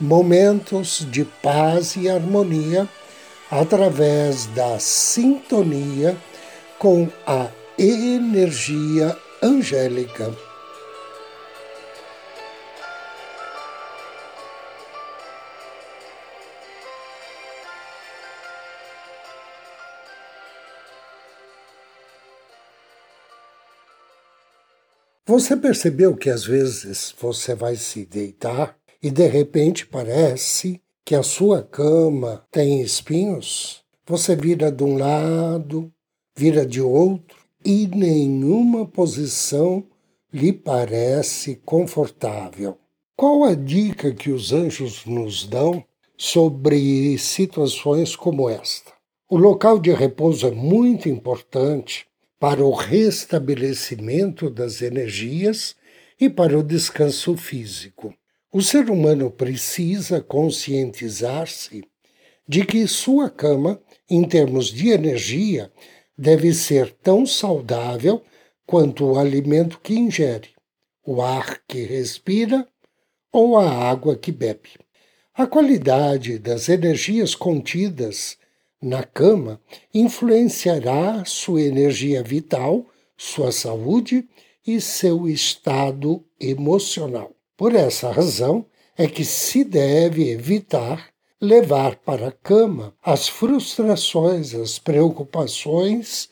momentos de paz e harmonia através da sintonia com a energia angélica. Você percebeu que às vezes você vai se deitar e de repente parece que a sua cama tem espinhos, você vira de um lado, vira de outro e nenhuma posição lhe parece confortável. Qual a dica que os anjos nos dão sobre situações como esta? O local de repouso é muito importante para o restabelecimento das energias e para o descanso físico. O ser humano precisa conscientizar-se de que sua cama, em termos de energia, deve ser tão saudável quanto o alimento que ingere, o ar que respira ou a água que bebe. A qualidade das energias contidas na cama influenciará sua energia vital, sua saúde e seu estado emocional. Por essa razão é que se deve evitar levar para a cama as frustrações, as preocupações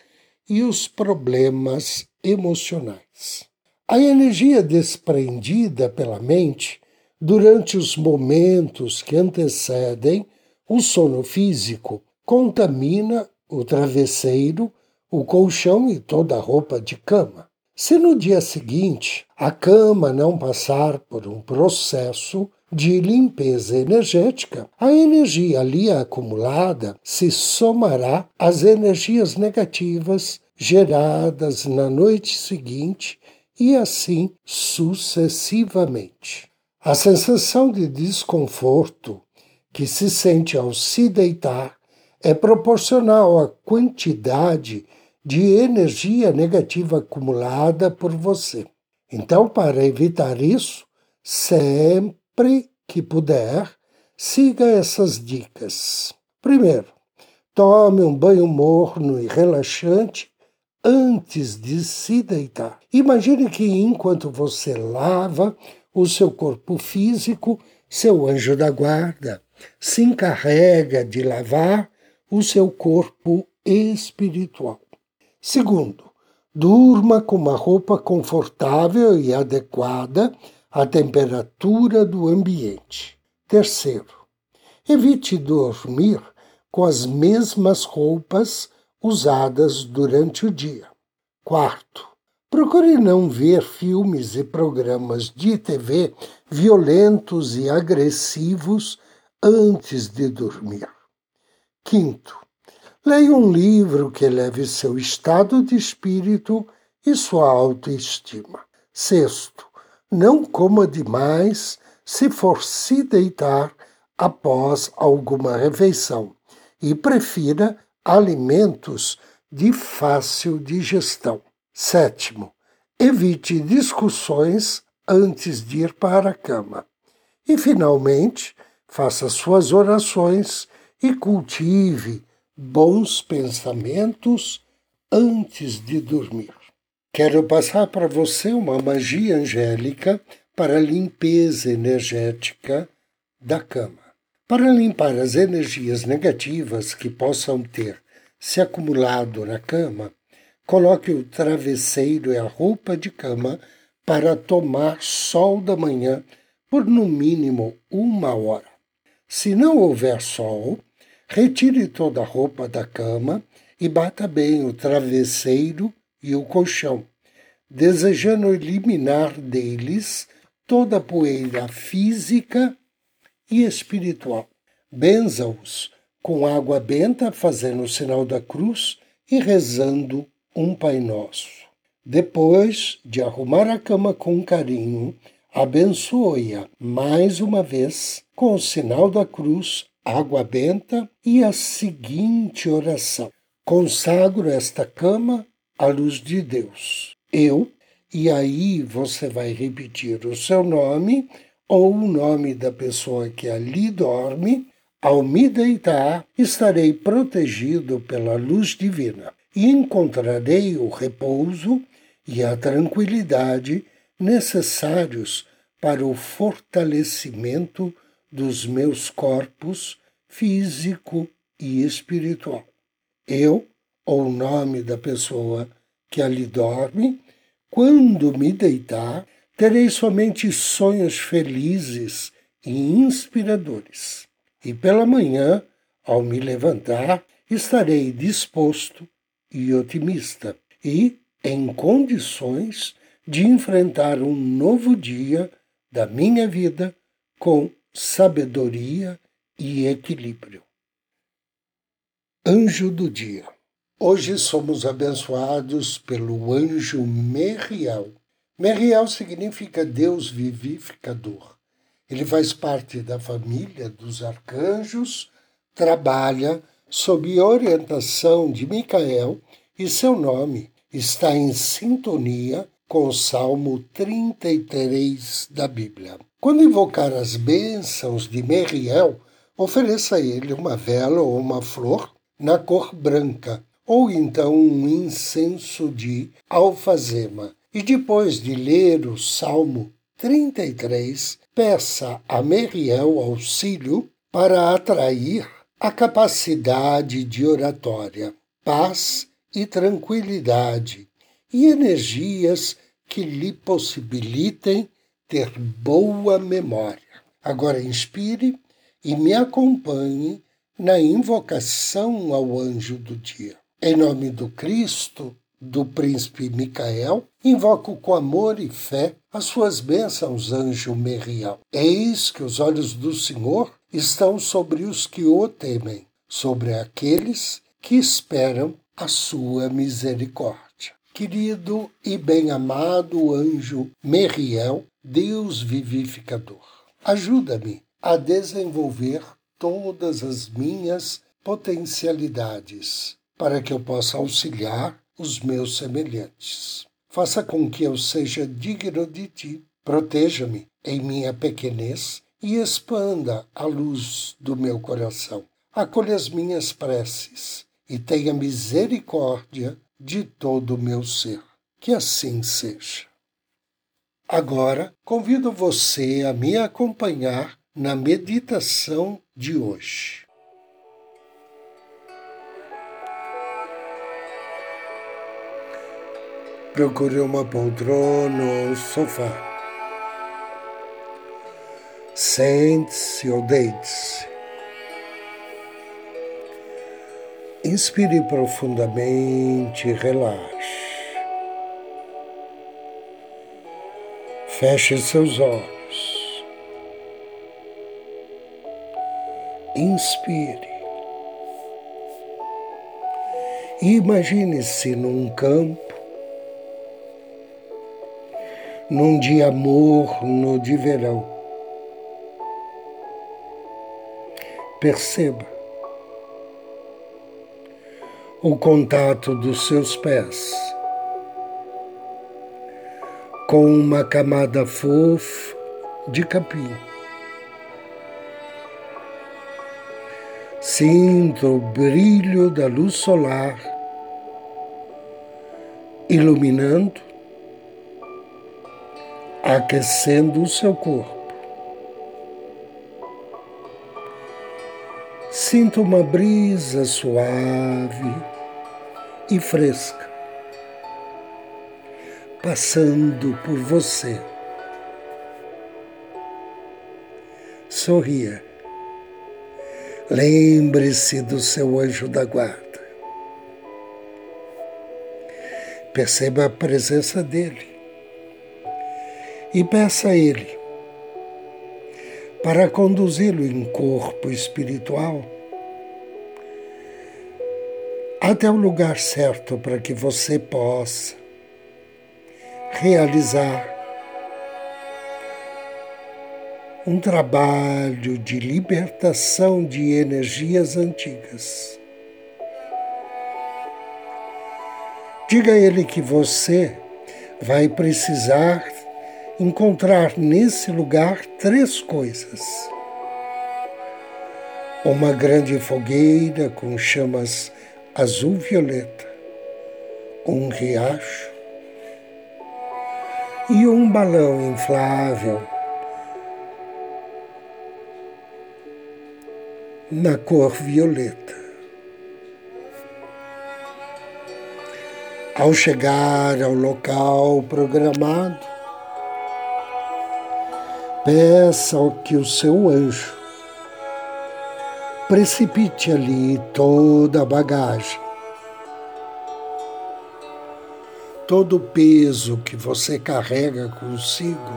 e os problemas emocionais. A energia desprendida pela mente durante os momentos que antecedem o sono físico contamina o travesseiro, o colchão e toda a roupa de cama. Se no dia seguinte a cama não passar por um processo de limpeza energética, a energia ali acumulada se somará às energias negativas geradas na noite seguinte e assim sucessivamente. A sensação de desconforto que se sente ao se deitar é proporcional à quantidade de energia negativa acumulada por você. Então, para evitar isso, sempre que puder, siga essas dicas. Primeiro, tome um banho morno e relaxante antes de se deitar. Imagine que enquanto você lava o seu corpo físico, seu anjo da guarda se encarrega de lavar o seu corpo espiritual. Segundo, durma com uma roupa confortável e adequada à temperatura do ambiente. Terceiro, evite dormir com as mesmas roupas usadas durante o dia. Quarto, procure não ver filmes e programas de TV violentos e agressivos antes de dormir. Quinto, Leia um livro que eleve seu estado de espírito e sua autoestima. Sexto, não coma demais se for se deitar após alguma refeição e prefira alimentos de fácil digestão. Sétimo, evite discussões antes de ir para a cama. E, finalmente, faça suas orações e cultive bons pensamentos antes de dormir. Quero passar para você uma magia angélica para a limpeza energética da cama. Para limpar as energias negativas que possam ter se acumulado na cama, coloque o travesseiro e a roupa de cama para tomar sol da manhã por no mínimo uma hora. Se não houver sol, Retire toda a roupa da cama e bata bem o travesseiro e o colchão, desejando eliminar deles toda a poeira física e espiritual. benza-os com água benta, fazendo o sinal da cruz e rezando um Pai Nosso. Depois de arrumar a cama com carinho, abençoe-a mais uma vez com o sinal da cruz, água benta e a seguinte oração: Consagro esta cama à luz de Deus. Eu, e aí você vai repetir o seu nome ou o nome da pessoa que ali dorme. Ao me deitar, estarei protegido pela luz divina e encontrarei o repouso e a tranquilidade necessários para o fortalecimento dos meus corpos físico e espiritual. Eu, ou o nome da pessoa que ali dorme, quando me deitar, terei somente sonhos felizes e inspiradores. E pela manhã, ao me levantar, estarei disposto e otimista e em condições de enfrentar um novo dia da minha vida com sabedoria e equilíbrio. Anjo do Dia. Hoje somos abençoados pelo anjo Meriel. Meriel significa Deus vivificador. Ele faz parte da família dos arcanjos, trabalha sob orientação de Micael e seu nome está em sintonia com o Salmo 33 da Bíblia. Quando invocar as bênçãos de Meriel, ofereça a ele uma vela ou uma flor na cor branca, ou então um incenso de alfazema. E depois de ler o Salmo 33, peça a Meriel auxílio para atrair a capacidade de oratória, paz e tranquilidade e energias que lhe possibilitem ter boa memória. Agora inspire e me acompanhe na invocação ao anjo do dia. Em nome do Cristo, do príncipe Micael, invoco com amor e fé as suas bênçãos, anjo Merial. Eis que os olhos do Senhor estão sobre os que o temem, sobre aqueles que esperam a sua misericórdia. Querido e bem-amado anjo Meriel, Deus vivificador, ajuda-me a desenvolver todas as minhas potencialidades para que eu possa auxiliar os meus semelhantes. Faça com que eu seja digno de ti. Proteja-me em minha pequenez e expanda a luz do meu coração. Acolha as minhas preces e tenha misericórdia de todo o meu ser. Que assim seja. Agora, convido você a me acompanhar na meditação de hoje. Procure uma poltrona ou sofá. Sente-se ou deite-se. Inspire profundamente e relaxe. Feche seus olhos. Inspire. Imagine-se num campo, num dia morno de verão. Perceba o contato dos seus pés com uma camada fofa de capim. Sinta o brilho da luz solar iluminando, aquecendo o seu corpo. Sinta uma brisa suave e fresca, passando por você. Sorria. Lembre-se do seu anjo da guarda. Perceba a presença dele e peça a ele para conduzi-lo em corpo espiritual até o lugar certo para que você possa realizar um trabalho de libertação de energias antigas. Diga a ele que você vai precisar encontrar nesse lugar três coisas: uma grande fogueira com chamas azul-violeta, um riacho e um balão inflável na cor violeta. Ao chegar ao local programado, peça que o seu anjo precipite ali toda a bagagem, todo o peso que você carrega consigo,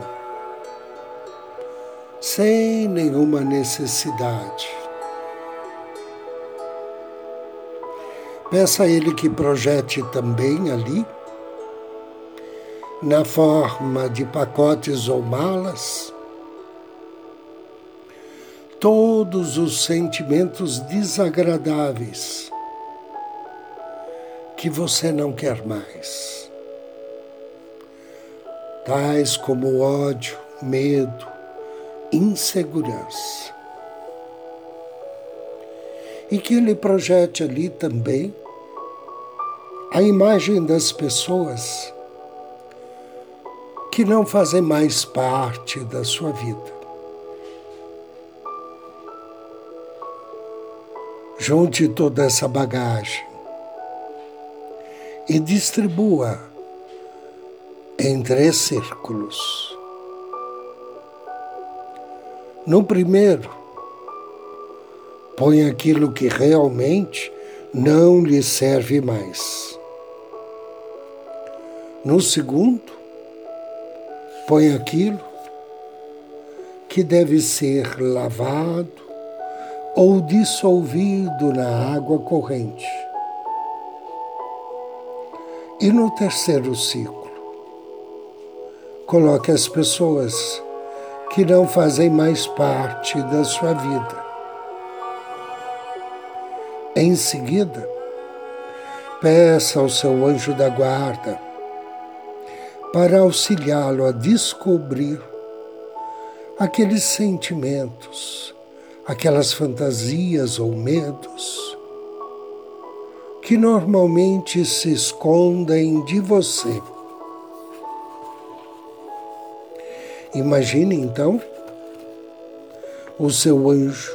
sem nenhuma necessidade. Peça a Ele que projete também ali, na forma de pacotes ou malas, todos os sentimentos desagradáveis que você não quer mais, tais como ódio, medo, insegurança. E que ele projete ali também a imagem das pessoas que não fazem mais parte da sua vida. Junte toda essa bagagem e distribua em três círculos. No primeiro, põe aquilo que realmente não lhe serve mais. No segundo, põe aquilo que deve ser lavado ou dissolvido na água corrente. E no terceiro ciclo, coloque as pessoas que não fazem mais parte da sua vida. Em seguida, peça ao seu anjo da guarda para auxiliá-lo a descobrir aqueles sentimentos aquelas fantasias ou medos que normalmente se escondem de você. Imagine então o seu anjo,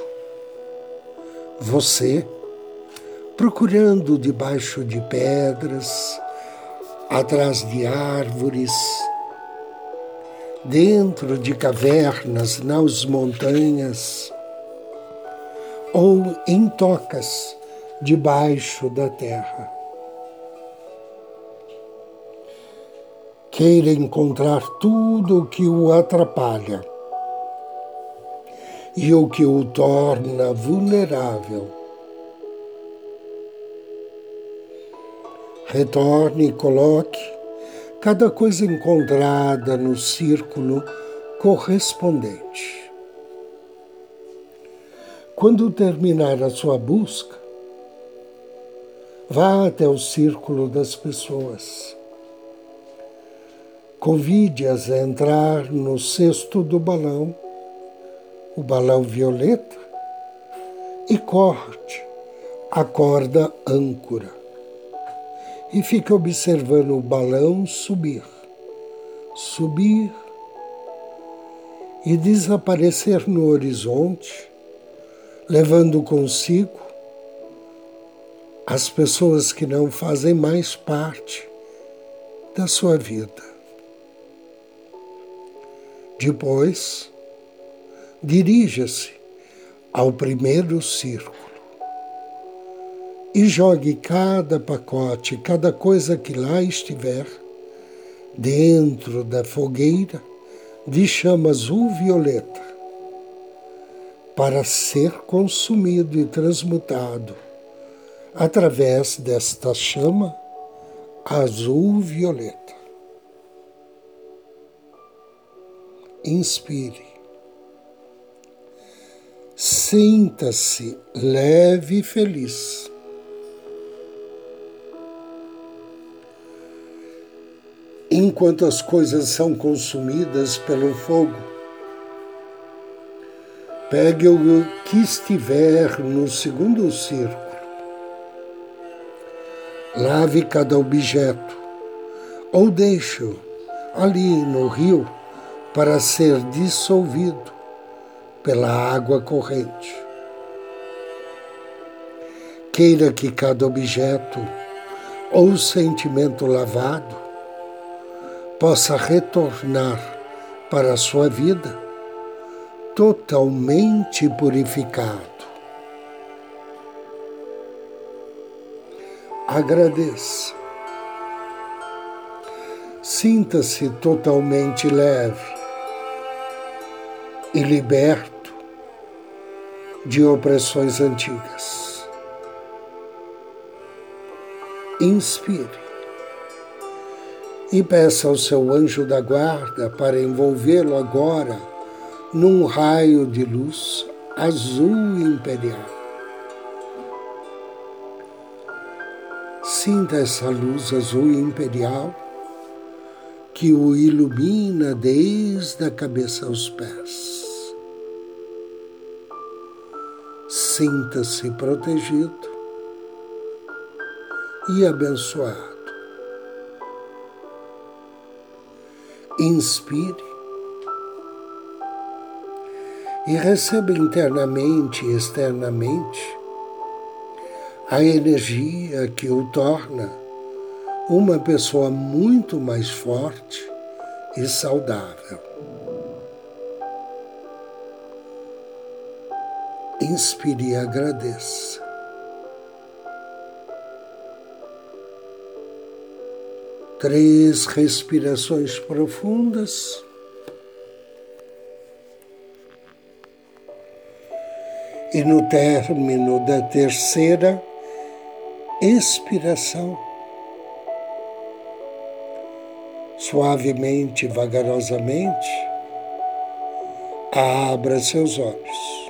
você, procurando debaixo de pedras, atrás de árvores, dentro de cavernas nas montanhas, ou em tocas debaixo da terra. Queira encontrar tudo o que o atrapalha e o que o torna vulnerável. Retorne e coloque cada coisa encontrada no círculo correspondente. Quando terminar a sua busca, vá até o círculo das pessoas. Convide-as a entrar no cesto do balão, o balão violeta, e corte a corda âncora. E fique observando o balão subir, subir e desaparecer no horizonte levando consigo as pessoas que não fazem mais parte da sua vida. Depois, dirija-se ao primeiro círculo e jogue cada pacote, cada coisa que lá estiver, dentro da fogueira de chama azul-violeta para ser consumido e transmutado através desta chama azul-violeta. Inspire. Sinta-se leve e feliz. Enquanto as coisas são consumidas pelo fogo, pegue o que estiver no segundo círculo Lave cada objeto ou deixe-o ali no rio para ser dissolvido pela água corrente. Queira que cada objeto ou sentimento lavado possa retornar para a sua vida totalmente purificado. agradeça. Sinta-se totalmente leve e liberto de opressões antigas. Inspire e peça ao seu anjo da guarda para envolvê-lo agora num raio de luz azul imperial. Sinta essa luz azul imperial que o ilumina desde a cabeça aos pés. Sinta-se protegido e abençoado. Inspire e receba internamente e externamente a energia que o torna uma pessoa muito mais forte e saudável. Inspire e agradeça. Três respirações profundas. E no término da terceira, expiração. Suavemente, vagarosamente, abra seus olhos.